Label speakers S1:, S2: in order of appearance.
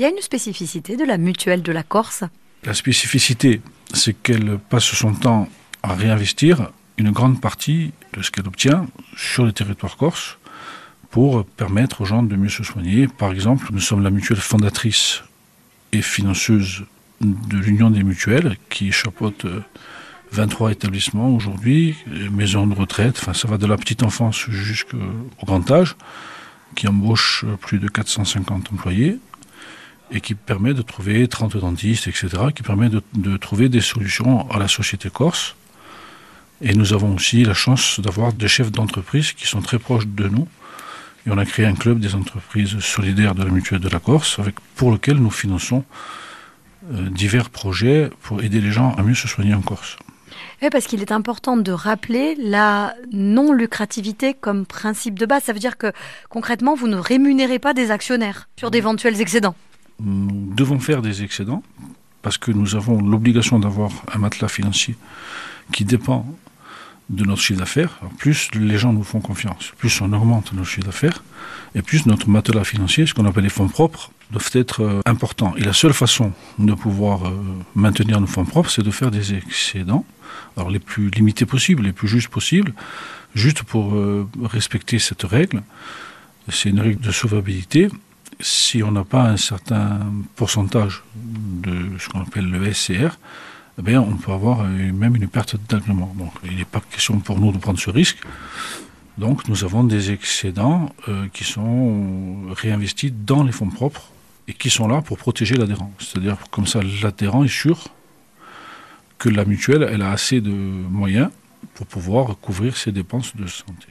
S1: Il y a une spécificité de la mutuelle de la Corse.
S2: La spécificité, c'est qu'elle passe son temps à réinvestir une grande partie de ce qu'elle obtient sur le territoire corse pour permettre aux gens de mieux se soigner. Par exemple, nous sommes la mutuelle fondatrice et financeuse de l'Union des mutuelles qui chapeaute 23 établissements aujourd'hui, maisons de retraite, enfin ça va de la petite enfance jusqu'au grand âge, qui embauche plus de 450 employés et qui permet de trouver 30 dentistes, etc., qui permet de, trouver des solutions à la société corse. Et nous avons aussi la chance d'avoir des chefs d'entreprise qui sont très proches de nous. Et on a créé un club des entreprises solidaires de la mutuelle de la Corse, pour lequel nous finançons euh, divers projets pour aider les gens à mieux se soigner en Corse.
S1: Oui, parce qu'il est important de rappeler la non-lucrativité comme principe de base. Ça veut dire que concrètement, vous ne rémunérez pas des actionnaires sur d'éventuels excédents.
S2: Nous devons faire des excédents parce que nous avons l'obligation d'avoir un matelas financier qui dépend de notre chiffre d'affaires. Plus les gens nous font confiance, plus on augmente notre chiffre d'affaires, et plus notre matelas financier, ce qu'on appelle les fonds propres, doivent être euh, importants. Et la seule façon de pouvoir euh, maintenir nos fonds propres, c'est de faire des excédents, alors les plus limités possibles, les plus justes possibles, juste pour euh, respecter cette règle. C'est une règle de sauvabilité. Si on n'a pas un certain pourcentage de ce qu'on appelle le SCR, eh on peut avoir même une perte d'agrément. Donc, il n'est pas question pour nous de prendre ce risque. Donc, nous avons des excédents euh, qui sont réinvestis dans les fonds propres et qui sont là pour protéger l'adhérent. C'est-à-dire, comme ça, l'adhérent est sûr que la mutuelle, elle a assez de moyens pour pouvoir couvrir ses dépenses de santé.